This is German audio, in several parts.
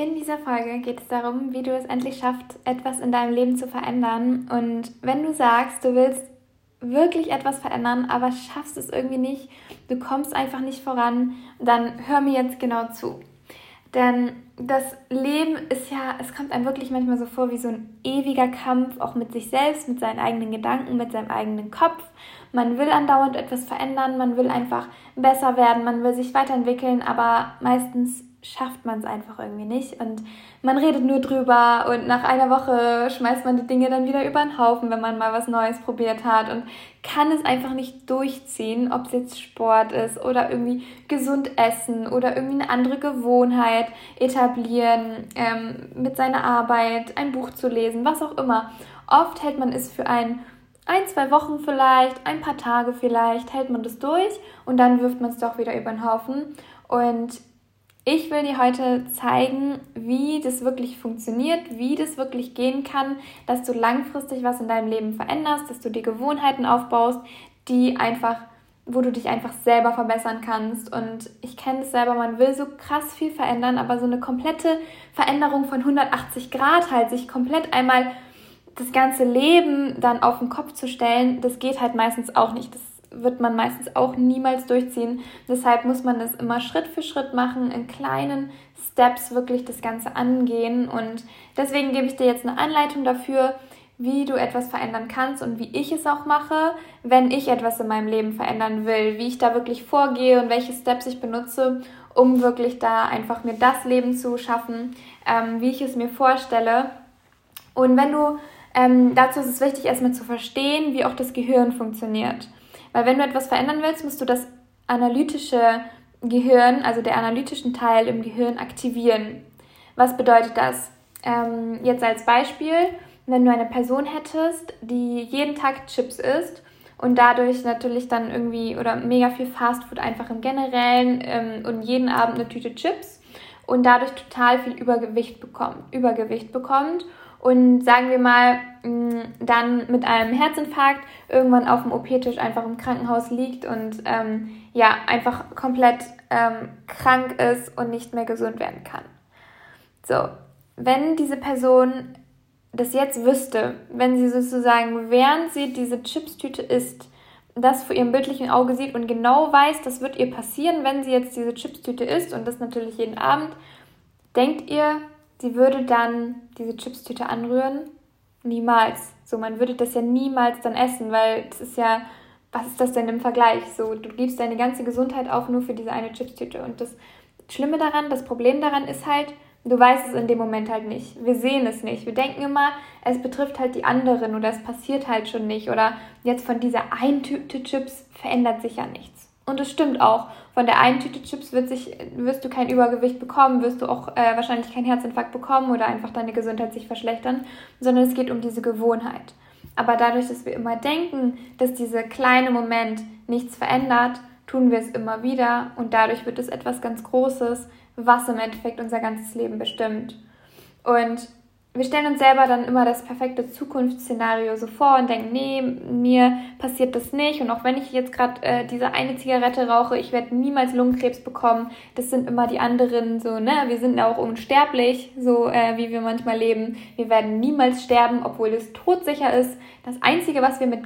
In dieser Folge geht es darum, wie du es endlich schaffst, etwas in deinem Leben zu verändern. Und wenn du sagst, du willst wirklich etwas verändern, aber schaffst es irgendwie nicht, du kommst einfach nicht voran, dann hör mir jetzt genau zu. Denn das Leben ist ja, es kommt einem wirklich manchmal so vor wie so ein ewiger Kampf, auch mit sich selbst, mit seinen eigenen Gedanken, mit seinem eigenen Kopf. Man will andauernd etwas verändern, man will einfach besser werden, man will sich weiterentwickeln, aber meistens schafft man es einfach irgendwie nicht. Und man redet nur drüber und nach einer Woche schmeißt man die Dinge dann wieder über den Haufen, wenn man mal was Neues probiert hat und kann es einfach nicht durchziehen, ob es jetzt Sport ist oder irgendwie gesund essen oder irgendwie eine andere Gewohnheit etablieren, ähm, mit seiner Arbeit, ein Buch zu lesen, was auch immer. Oft hält man es für ein ein, zwei Wochen vielleicht, ein paar Tage vielleicht, hält man das durch und dann wirft man es doch wieder über den Haufen. Und ich will dir heute zeigen, wie das wirklich funktioniert, wie das wirklich gehen kann, dass du langfristig was in deinem Leben veränderst, dass du dir Gewohnheiten aufbaust, die einfach, wo du dich einfach selber verbessern kannst. Und ich kenne es selber, man will so krass viel verändern, aber so eine komplette Veränderung von 180 Grad halt, sich komplett einmal das ganze Leben dann auf den Kopf zu stellen, das geht halt meistens auch nicht. Das wird man meistens auch niemals durchziehen. Deshalb muss man das immer Schritt für Schritt machen, in kleinen Steps wirklich das Ganze angehen. Und deswegen gebe ich dir jetzt eine Anleitung dafür, wie du etwas verändern kannst und wie ich es auch mache, wenn ich etwas in meinem Leben verändern will, wie ich da wirklich vorgehe und welche Steps ich benutze, um wirklich da einfach mir das Leben zu schaffen, ähm, wie ich es mir vorstelle. Und wenn du ähm, dazu ist es wichtig, erstmal zu verstehen, wie auch das Gehirn funktioniert. Weil wenn du etwas verändern willst, musst du das analytische Gehirn, also der analytischen Teil im Gehirn aktivieren. Was bedeutet das? Ähm, jetzt als Beispiel, wenn du eine Person hättest, die jeden Tag Chips isst und dadurch natürlich dann irgendwie oder mega viel Fastfood einfach im Generellen ähm, und jeden Abend eine Tüte Chips und dadurch total viel Übergewicht bekommt, Übergewicht bekommt und sagen wir mal, mm, dann mit einem Herzinfarkt irgendwann auf dem OP-Tisch einfach im Krankenhaus liegt und ähm, ja, einfach komplett ähm, krank ist und nicht mehr gesund werden kann. So, wenn diese Person das jetzt wüsste, wenn sie sozusagen, während sie diese Chipstüte isst, das vor ihrem bildlichen Auge sieht und genau weiß, das wird ihr passieren, wenn sie jetzt diese Chipstüte isst und das natürlich jeden Abend, denkt ihr, sie würde dann diese Chipstüte anrühren? Niemals. So, man würde das ja niemals dann essen, weil das ist ja, was ist das denn im Vergleich? So, du gibst deine ganze Gesundheit auf nur für diese eine Chipstüte. Und das Schlimme daran, das Problem daran ist halt, du weißt es in dem Moment halt nicht. Wir sehen es nicht. Wir denken immer, es betrifft halt die anderen oder es passiert halt schon nicht. Oder jetzt von dieser einen Tüte Chips verändert sich ja nichts. Und es stimmt auch. Von der einen Tüte Chips sich, wirst du kein Übergewicht bekommen, wirst du auch äh, wahrscheinlich keinen Herzinfarkt bekommen oder einfach deine Gesundheit sich verschlechtern, sondern es geht um diese Gewohnheit. Aber dadurch, dass wir immer denken, dass dieser kleine Moment nichts verändert, tun wir es immer wieder und dadurch wird es etwas ganz Großes, was im Endeffekt unser ganzes Leben bestimmt. Und wir stellen uns selber dann immer das perfekte Zukunftsszenario so vor und denken, nee, mir passiert das nicht. Und auch wenn ich jetzt gerade äh, diese eine Zigarette rauche, ich werde niemals Lungenkrebs bekommen. Das sind immer die anderen so, ne? Wir sind auch unsterblich, so äh, wie wir manchmal leben. Wir werden niemals sterben, obwohl es todsicher ist. Das Einzige, was wir mit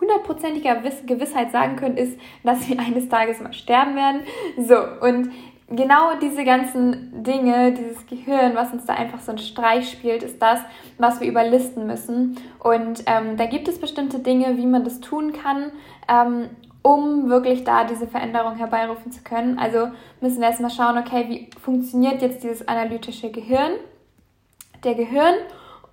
hundertprozentiger Gewissheit sagen können, ist, dass wir eines Tages mal sterben werden. So, und genau diese ganzen Dinge, dieses Gehirn, was uns da einfach so einen Streich spielt, ist das, was wir überlisten müssen. Und ähm, da gibt es bestimmte Dinge, wie man das tun kann, ähm, um wirklich da diese Veränderung herbeirufen zu können. Also müssen wir erstmal schauen, okay, wie funktioniert jetzt dieses analytische Gehirn? Der Gehirn,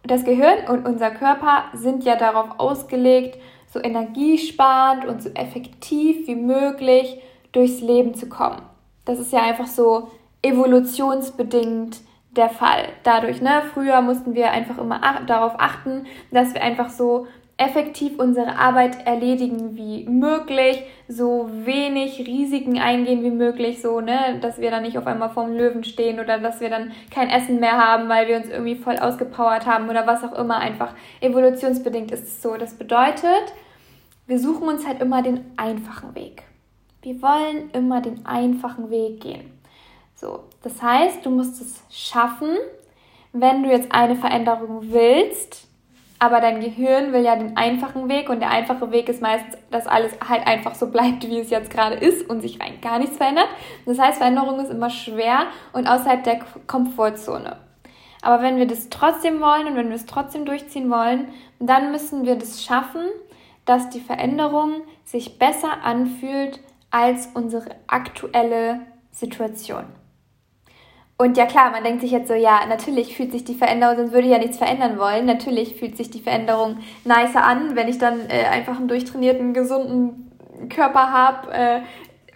das Gehirn und unser Körper sind ja darauf ausgelegt, so energiesparend und so effektiv wie möglich durchs Leben zu kommen. Das ist ja einfach so evolutionsbedingt der Fall. Dadurch, ne, früher mussten wir einfach immer ach darauf achten, dass wir einfach so effektiv unsere Arbeit erledigen wie möglich, so wenig Risiken eingehen wie möglich, so, ne, dass wir dann nicht auf einmal vorm Löwen stehen oder dass wir dann kein Essen mehr haben, weil wir uns irgendwie voll ausgepowert haben oder was auch immer, einfach evolutionsbedingt ist es so. Das bedeutet, wir suchen uns halt immer den einfachen Weg. Wir wollen immer den einfachen Weg gehen. So, das heißt, du musst es schaffen, wenn du jetzt eine Veränderung willst, aber dein Gehirn will ja den einfachen Weg und der einfache Weg ist meistens, dass alles halt einfach so bleibt, wie es jetzt gerade ist und sich rein gar nichts verändert. Das heißt, Veränderung ist immer schwer und außerhalb der Komfortzone. Aber wenn wir das trotzdem wollen und wenn wir es trotzdem durchziehen wollen, dann müssen wir das schaffen, dass die Veränderung sich besser anfühlt als unsere aktuelle Situation. Und ja klar, man denkt sich jetzt so, ja, natürlich fühlt sich die Veränderung, sonst würde ich ja nichts verändern wollen. Natürlich fühlt sich die Veränderung nicer an, wenn ich dann äh, einfach einen durchtrainierten, gesunden Körper habe. Äh,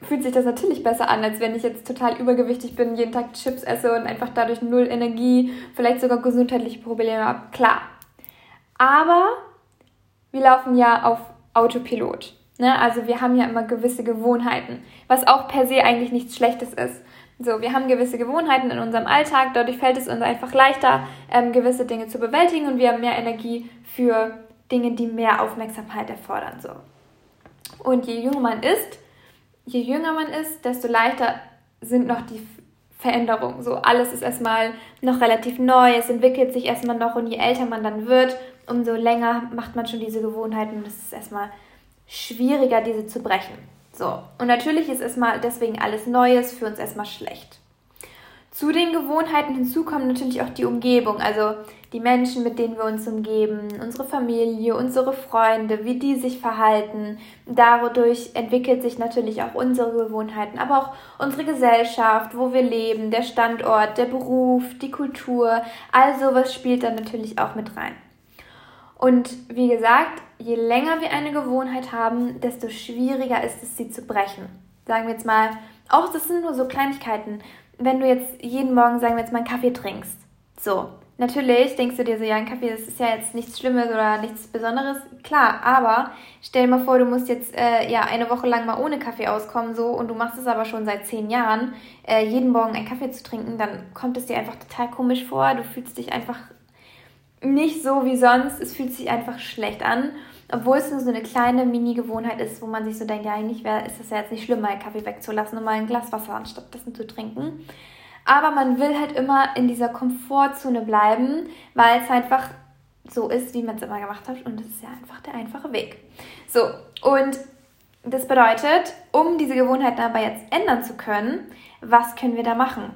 fühlt sich das natürlich besser an, als wenn ich jetzt total übergewichtig bin, jeden Tag Chips esse und einfach dadurch null Energie, vielleicht sogar gesundheitliche Probleme habe. Klar. Aber wir laufen ja auf Autopilot. Ne? Also wir haben ja immer gewisse Gewohnheiten, was auch per se eigentlich nichts Schlechtes ist. So, wir haben gewisse Gewohnheiten in unserem Alltag, dadurch fällt es uns einfach leichter, ähm, gewisse Dinge zu bewältigen und wir haben mehr Energie für Dinge, die mehr Aufmerksamkeit erfordern. So. Und je jünger man ist, je jünger man ist, desto leichter sind noch die Veränderungen. So, alles ist erstmal noch relativ neu, es entwickelt sich erstmal noch und je älter man dann wird, umso länger macht man schon diese Gewohnheiten und es ist erstmal schwieriger, diese zu brechen. So, und natürlich ist erstmal deswegen alles Neues für uns erstmal schlecht. Zu den Gewohnheiten hinzu kommt natürlich auch die Umgebung, also die Menschen, mit denen wir uns umgeben, unsere Familie, unsere Freunde, wie die sich verhalten. Dadurch entwickelt sich natürlich auch unsere Gewohnheiten, aber auch unsere Gesellschaft, wo wir leben, der Standort, der Beruf, die Kultur, all sowas spielt dann natürlich auch mit rein. Und wie gesagt, je länger wir eine Gewohnheit haben, desto schwieriger ist es, sie zu brechen. Sagen wir jetzt mal, auch das sind nur so Kleinigkeiten. Wenn du jetzt jeden Morgen, sagen wir jetzt mal, einen Kaffee trinkst. So, natürlich denkst du dir so, ja, ein Kaffee, das ist ja jetzt nichts Schlimmes oder nichts Besonderes. Klar, aber stell dir mal vor, du musst jetzt äh, ja eine Woche lang mal ohne Kaffee auskommen, so, und du machst es aber schon seit zehn Jahren, äh, jeden Morgen einen Kaffee zu trinken, dann kommt es dir einfach total komisch vor. Du fühlst dich einfach nicht so wie sonst. Es fühlt sich einfach schlecht an. Obwohl es nur so eine kleine Mini-Gewohnheit ist, wo man sich so denkt, ja, eigentlich wäre, ist es ja jetzt nicht schlimm, mal einen Kaffee wegzulassen und mal ein Glas Wasser anstatt dessen zu trinken. Aber man will halt immer in dieser Komfortzone bleiben, weil es einfach so ist, wie man es immer gemacht hat. Und es ist ja einfach der einfache Weg. So, und das bedeutet, um diese Gewohnheiten aber jetzt ändern zu können, was können wir da machen?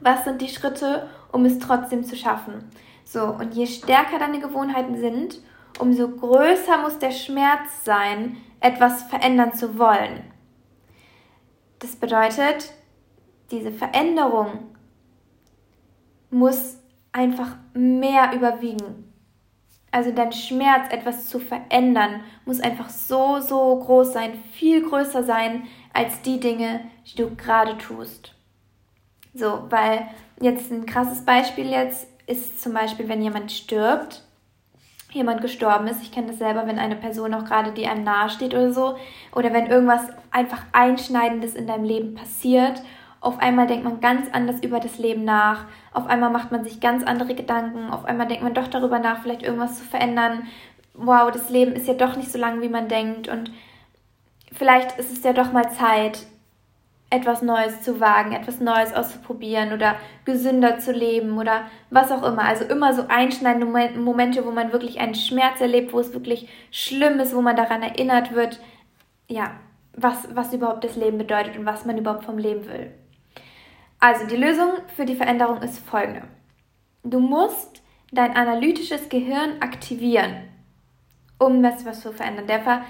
Was sind die Schritte, um es trotzdem zu schaffen? So, und je stärker deine Gewohnheiten sind, umso größer muss der Schmerz sein, etwas verändern zu wollen. Das bedeutet, diese Veränderung muss einfach mehr überwiegen. Also dein Schmerz, etwas zu verändern, muss einfach so, so groß sein, viel größer sein als die Dinge, die du gerade tust. So, weil jetzt ein krasses Beispiel jetzt ist zum Beispiel, wenn jemand stirbt, jemand gestorben ist. Ich kenne das selber, wenn eine Person auch gerade, die einem nahe steht oder so, oder wenn irgendwas einfach Einschneidendes in deinem Leben passiert. Auf einmal denkt man ganz anders über das Leben nach. Auf einmal macht man sich ganz andere Gedanken. Auf einmal denkt man doch darüber nach, vielleicht irgendwas zu verändern. Wow, das Leben ist ja doch nicht so lang, wie man denkt. Und vielleicht ist es ja doch mal Zeit, etwas Neues zu wagen, etwas Neues auszuprobieren oder gesünder zu leben oder was auch immer. Also immer so einschneidende Momente, wo man wirklich einen Schmerz erlebt, wo es wirklich schlimm ist, wo man daran erinnert wird, ja, was, was überhaupt das Leben bedeutet und was man überhaupt vom Leben will. Also die Lösung für die Veränderung ist folgende. Du musst dein analytisches Gehirn aktivieren, um das was zu verändern. Der, Ver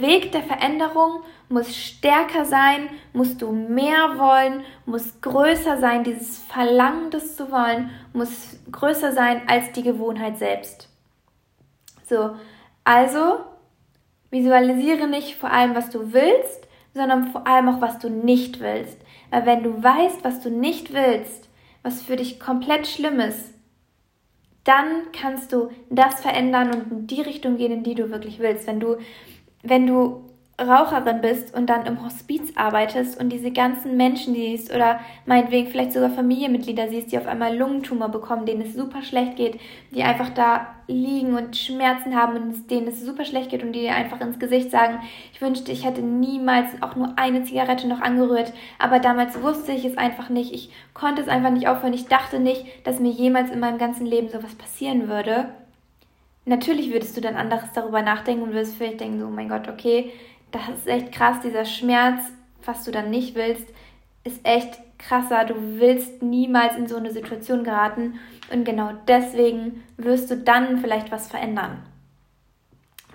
Weg der Veränderung muss stärker sein, musst du mehr wollen, muss größer sein, dieses Verlangen, das zu wollen, muss größer sein als die Gewohnheit selbst. So, also visualisiere nicht vor allem, was du willst, sondern vor allem auch, was du nicht willst. Weil wenn du weißt, was du nicht willst, was für dich komplett schlimm ist, dann kannst du das verändern und in die Richtung gehen, in die du wirklich willst. Wenn du wenn du Raucherin bist und dann im Hospiz arbeitest und diese ganzen Menschen siehst oder meinetwegen vielleicht sogar Familienmitglieder siehst, die auf einmal Lungentumor bekommen, denen es super schlecht geht, die einfach da liegen und Schmerzen haben und denen es super schlecht geht und die dir einfach ins Gesicht sagen, ich wünschte, ich hätte niemals auch nur eine Zigarette noch angerührt, aber damals wusste ich es einfach nicht, ich konnte es einfach nicht aufhören, ich dachte nicht, dass mir jemals in meinem ganzen Leben sowas passieren würde. Natürlich würdest du dann anderes darüber nachdenken und würdest vielleicht denken, so, oh mein Gott, okay, das ist echt krass, dieser Schmerz, was du dann nicht willst, ist echt krasser. Du willst niemals in so eine Situation geraten und genau deswegen wirst du dann vielleicht was verändern.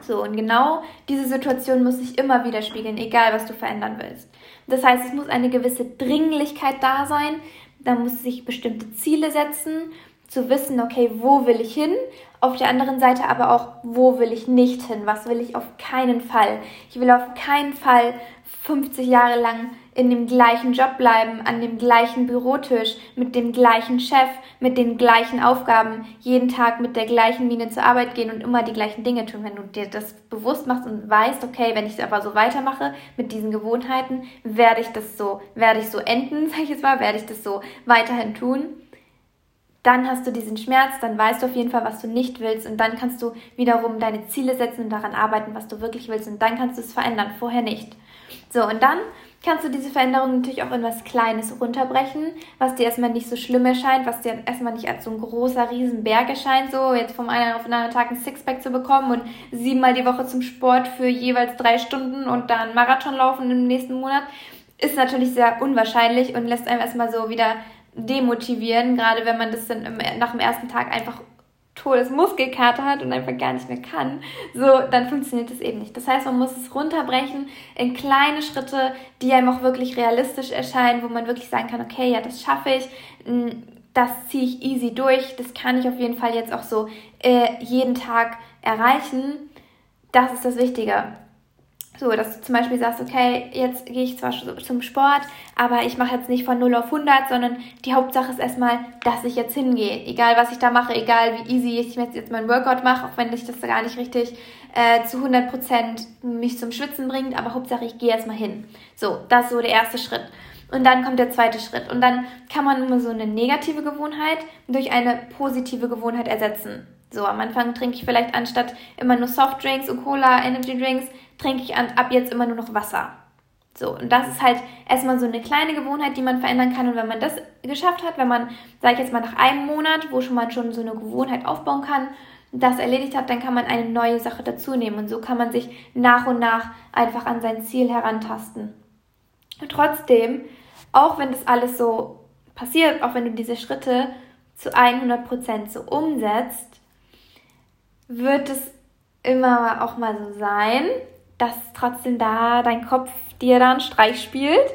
So, und genau diese Situation muss sich immer widerspiegeln, egal was du verändern willst. Das heißt, es muss eine gewisse Dringlichkeit da sein, da muss sich bestimmte Ziele setzen, zu wissen, okay, wo will ich hin? Auf der anderen Seite aber auch, wo will ich nicht hin? Was will ich auf keinen Fall? Ich will auf keinen Fall 50 Jahre lang in dem gleichen Job bleiben, an dem gleichen Bürotisch, mit dem gleichen Chef, mit den gleichen Aufgaben, jeden Tag mit der gleichen Miene zur Arbeit gehen und immer die gleichen Dinge tun. Wenn du dir das bewusst machst und weißt, okay, wenn ich es aber so weitermache mit diesen Gewohnheiten, werde ich das so, werde ich so enden, sag ich jetzt mal, werde ich das so weiterhin tun dann hast du diesen Schmerz, dann weißt du auf jeden Fall, was du nicht willst und dann kannst du wiederum deine Ziele setzen und daran arbeiten, was du wirklich willst und dann kannst du es verändern, vorher nicht. So, und dann kannst du diese Veränderung natürlich auch in was Kleines runterbrechen, was dir erstmal nicht so schlimm erscheint, was dir erstmal nicht als so ein großer Riesenberg erscheint, so jetzt vom einen auf den anderen Tag ein Sixpack zu bekommen und siebenmal die Woche zum Sport für jeweils drei Stunden und dann Marathon laufen im nächsten Monat, ist natürlich sehr unwahrscheinlich und lässt einem erstmal so wieder demotivieren, gerade wenn man das dann im, nach dem ersten Tag einfach Todesmuskelkater hat und einfach gar nicht mehr kann, so, dann funktioniert das eben nicht. Das heißt, man muss es runterbrechen in kleine Schritte, die einem auch wirklich realistisch erscheinen, wo man wirklich sagen kann, okay, ja, das schaffe ich, das ziehe ich easy durch, das kann ich auf jeden Fall jetzt auch so äh, jeden Tag erreichen. Das ist das Wichtige. So, dass du zum Beispiel sagst, okay, jetzt gehe ich zwar zum Sport, aber ich mache jetzt nicht von 0 auf 100, sondern die Hauptsache ist erstmal, dass ich jetzt hingehe. Egal, was ich da mache, egal wie easy ich jetzt, mein Workout mache, auch wenn ich das gar nicht richtig äh, zu 100% mich zum Schwitzen bringt, aber Hauptsache ich gehe erstmal hin. So, das ist so der erste Schritt. Und dann kommt der zweite Schritt. Und dann kann man immer so eine negative Gewohnheit durch eine positive Gewohnheit ersetzen. So, am Anfang trinke ich vielleicht anstatt immer nur Softdrinks und Cola, Energy Drinks, trinke ich ab jetzt immer nur noch Wasser. So, und das ist halt erstmal so eine kleine Gewohnheit, die man verändern kann. Und wenn man das geschafft hat, wenn man, sage ich jetzt mal, nach einem Monat, wo schon man schon so eine Gewohnheit aufbauen kann, das erledigt hat, dann kann man eine neue Sache dazu nehmen. Und so kann man sich nach und nach einfach an sein Ziel herantasten. Und trotzdem, auch wenn das alles so passiert, auch wenn du diese Schritte zu 100% so umsetzt, wird es immer auch mal so sein, dass trotzdem da dein Kopf dir dann Streich spielt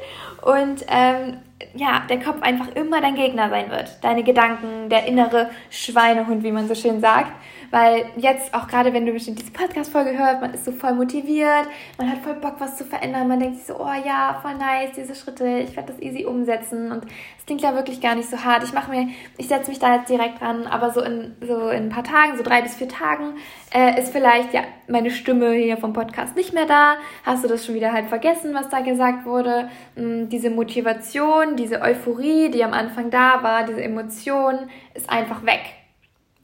und ähm, ja, der Kopf einfach immer dein Gegner sein wird. Deine Gedanken, der innere Schweinehund, wie man so schön sagt. Weil jetzt, auch gerade wenn du bestimmt diese Podcast-Folge hörst, man ist so voll motiviert, man hat voll Bock, was zu verändern. Man denkt sich so, oh ja, voll nice, diese Schritte, ich werde das easy umsetzen. Und es klingt ja wirklich gar nicht so hart. Ich mache mir, ich setze mich da jetzt direkt dran, aber so in, so in ein paar Tagen, so drei bis vier Tagen, äh, ist vielleicht ja meine Stimme hier vom Podcast nicht mehr da. Hast du das schon wieder halb vergessen, was da gesagt wurde? Hm, diese Motivation, diese Euphorie, die am Anfang da war, diese Emotion, ist einfach weg.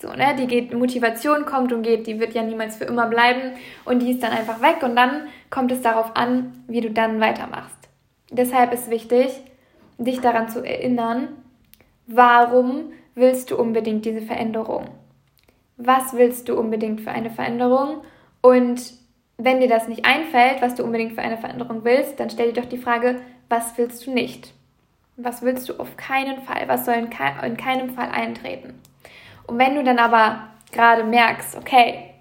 So, ne, die geht, Motivation kommt und geht, die wird ja niemals für immer bleiben und die ist dann einfach weg und dann kommt es darauf an, wie du dann weitermachst. Deshalb ist wichtig, dich daran zu erinnern, warum willst du unbedingt diese Veränderung? Was willst du unbedingt für eine Veränderung? Und wenn dir das nicht einfällt, was du unbedingt für eine Veränderung willst, dann stell dir doch die Frage, was willst du nicht? Was willst du auf keinen Fall? Was soll in, keinem Fall eintreten? Und wenn du dann aber gerade merkst, okay,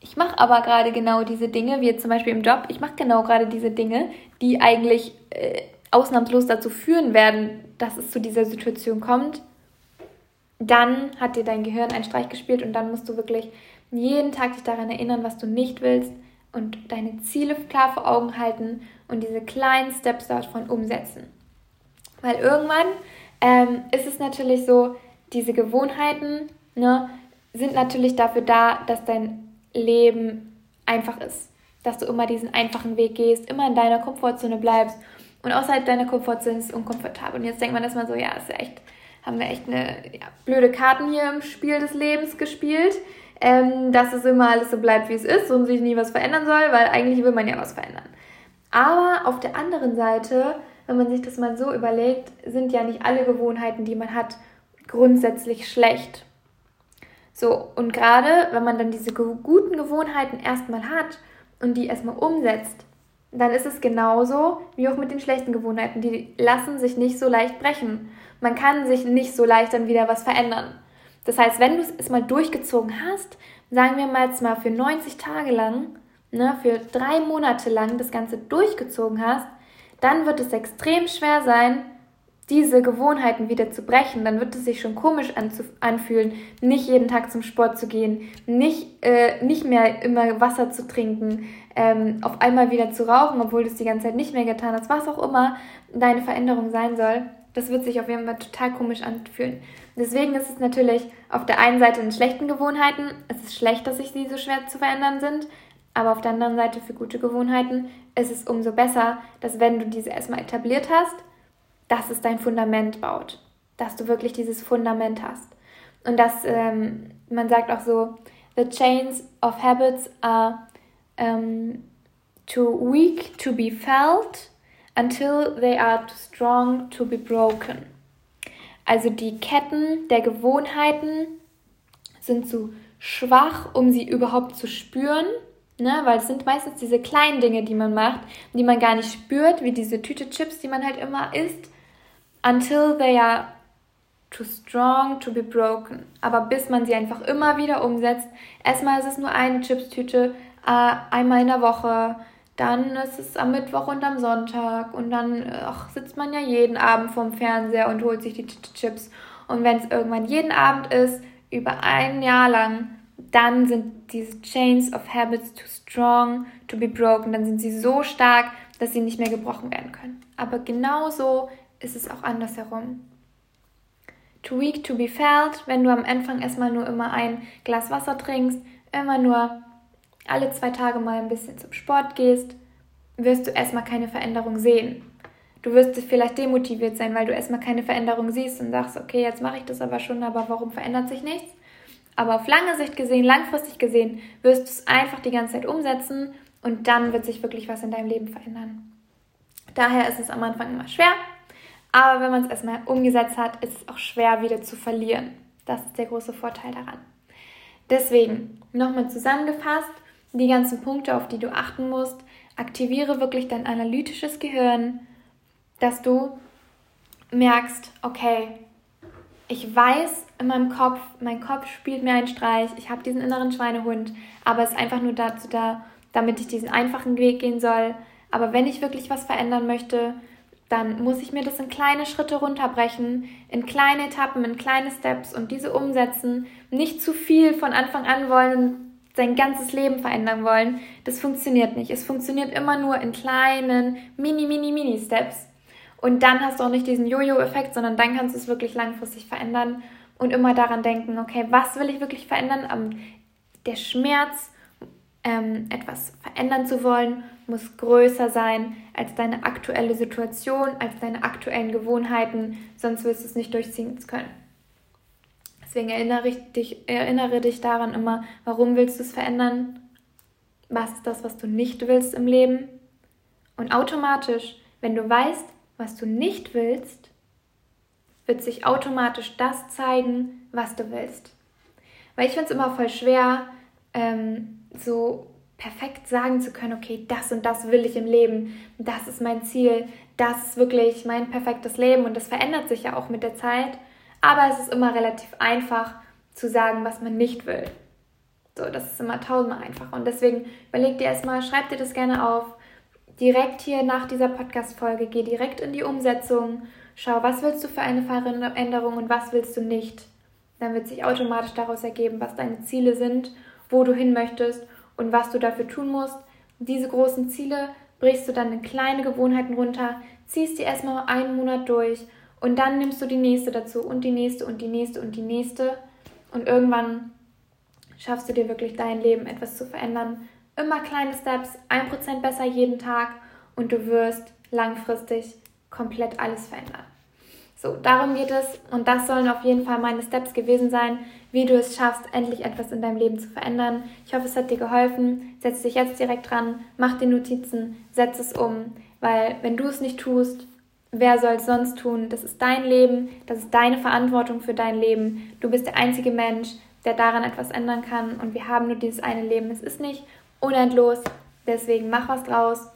ich mache aber gerade genau diese Dinge, wie jetzt zum Beispiel im Job, ich mache genau gerade diese Dinge, die eigentlich äh, ausnahmslos dazu führen werden, dass es zu dieser Situation kommt, dann hat dir dein Gehirn einen Streich gespielt und dann musst du wirklich jeden Tag dich daran erinnern, was du nicht willst und deine Ziele klar vor Augen halten und diese kleinen Steps davon umsetzen. Weil irgendwann ähm, ist es natürlich so, diese Gewohnheiten ne, sind natürlich dafür da, dass dein Leben einfach ist. dass du immer diesen einfachen Weg gehst, immer in deiner Komfortzone bleibst und außerhalb deiner Komfortzone ist es unkomfortabel. Und jetzt denkt man erstmal so, ja, ist ja echt, haben wir echt eine ja, blöde Karten hier im Spiel des Lebens gespielt, ähm, dass es immer alles so bleibt, wie es ist und sich nie was verändern soll, weil eigentlich will man ja was verändern. Aber auf der anderen Seite, wenn man sich das mal so überlegt, sind ja nicht alle Gewohnheiten, die man hat, grundsätzlich schlecht. So, und gerade wenn man dann diese guten Gewohnheiten erstmal hat und die erstmal umsetzt, dann ist es genauso wie auch mit den schlechten Gewohnheiten. Die lassen sich nicht so leicht brechen. Man kann sich nicht so leicht dann wieder was verändern. Das heißt, wenn du es mal durchgezogen hast, sagen wir mal jetzt mal für 90 Tage lang, ne, für drei Monate lang das Ganze durchgezogen hast, dann wird es extrem schwer sein, diese Gewohnheiten wieder zu brechen, dann wird es sich schon komisch anfühlen, nicht jeden Tag zum Sport zu gehen, nicht, äh, nicht mehr immer Wasser zu trinken, ähm, auf einmal wieder zu rauchen, obwohl du es die ganze Zeit nicht mehr getan hast, was auch immer deine Veränderung sein soll. Das wird sich auf jeden Fall total komisch anfühlen. Deswegen ist es natürlich auf der einen Seite in schlechten Gewohnheiten, es ist schlecht, dass sich die so schwer zu verändern sind, aber auf der anderen Seite für gute Gewohnheiten ist es umso besser, dass wenn du diese erstmal etabliert hast, dass es dein Fundament baut, dass du wirklich dieses Fundament hast. Und dass ähm, man sagt auch so, the chains of habits are um, too weak to be felt until they are too strong to be broken. Also die Ketten der Gewohnheiten sind zu schwach, um sie überhaupt zu spüren, ne? weil es sind meistens diese kleinen Dinge, die man macht, die man gar nicht spürt, wie diese Tüte Chips, die man halt immer isst until they are too strong to be broken. Aber bis man sie einfach immer wieder umsetzt. Erstmal ist es nur eine Chipstüte, äh, einmal in der Woche. Dann ist es am Mittwoch und am Sonntag. Und dann ach, sitzt man ja jeden Abend vorm Fernseher und holt sich die Chips. Und wenn es irgendwann jeden Abend ist, über ein Jahr lang, dann sind diese Chains of Habits too strong to be broken. Dann sind sie so stark, dass sie nicht mehr gebrochen werden können. Aber genauso ist es auch andersherum. Too weak to be felt, wenn du am Anfang erstmal nur immer ein Glas Wasser trinkst, immer nur alle zwei Tage mal ein bisschen zum Sport gehst, wirst du erstmal keine Veränderung sehen. Du wirst vielleicht demotiviert sein, weil du erstmal keine Veränderung siehst und sagst, okay, jetzt mache ich das aber schon, aber warum verändert sich nichts? Aber auf lange Sicht gesehen, langfristig gesehen, wirst du es einfach die ganze Zeit umsetzen und dann wird sich wirklich was in deinem Leben verändern. Daher ist es am Anfang immer schwer, aber wenn man es erstmal umgesetzt hat, ist es auch schwer wieder zu verlieren. Das ist der große Vorteil daran. Deswegen, nochmal zusammengefasst, die ganzen Punkte, auf die du achten musst. Aktiviere wirklich dein analytisches Gehirn, dass du merkst, okay, ich weiß in meinem Kopf, mein Kopf spielt mir einen Streich, ich habe diesen inneren Schweinehund, aber es ist einfach nur dazu da, damit ich diesen einfachen Weg gehen soll. Aber wenn ich wirklich was verändern möchte, dann muss ich mir das in kleine Schritte runterbrechen, in kleine Etappen, in kleine Steps und diese umsetzen. Nicht zu viel von Anfang an wollen und sein ganzes Leben verändern wollen. Das funktioniert nicht. Es funktioniert immer nur in kleinen, mini, mini, mini Steps. Und dann hast du auch nicht diesen Jojo-Effekt, sondern dann kannst du es wirklich langfristig verändern und immer daran denken, okay, was will ich wirklich verändern? Der Schmerz, ähm, etwas verändern zu wollen muss größer sein als deine aktuelle Situation, als deine aktuellen Gewohnheiten, sonst wirst du es nicht durchziehen können. Deswegen erinnere dich, erinnere dich daran immer, warum willst du es verändern? Was ist das, was du nicht willst im Leben? Und automatisch, wenn du weißt, was du nicht willst, wird sich automatisch das zeigen, was du willst. Weil ich finde es immer voll schwer, ähm, so perfekt sagen zu können, okay, das und das will ich im Leben, das ist mein Ziel, das ist wirklich mein perfektes Leben und das verändert sich ja auch mit der Zeit, aber es ist immer relativ einfach zu sagen, was man nicht will. So, das ist immer tausendmal einfacher. Und deswegen überleg dir erstmal, schreib dir das gerne auf, direkt hier nach dieser Podcast-Folge, geh direkt in die Umsetzung, schau, was willst du für eine Veränderung und was willst du nicht. Dann wird sich automatisch daraus ergeben, was deine Ziele sind, wo du hin möchtest und was du dafür tun musst. Diese großen Ziele brichst du dann in kleine Gewohnheiten runter, ziehst die erstmal einen Monat durch und dann nimmst du die nächste dazu und die nächste und die nächste und die nächste und irgendwann schaffst du dir wirklich dein Leben etwas zu verändern, immer kleine Steps, 1% besser jeden Tag und du wirst langfristig komplett alles verändern. So, darum geht es und das sollen auf jeden Fall meine Steps gewesen sein, wie du es schaffst, endlich etwas in deinem Leben zu verändern. Ich hoffe, es hat dir geholfen. Setz dich jetzt direkt dran, mach die Notizen, setz es um, weil wenn du es nicht tust, wer soll es sonst tun? Das ist dein Leben, das ist deine Verantwortung für dein Leben. Du bist der einzige Mensch, der daran etwas ändern kann und wir haben nur dieses eine Leben. Es ist nicht unendlos, deswegen mach was draus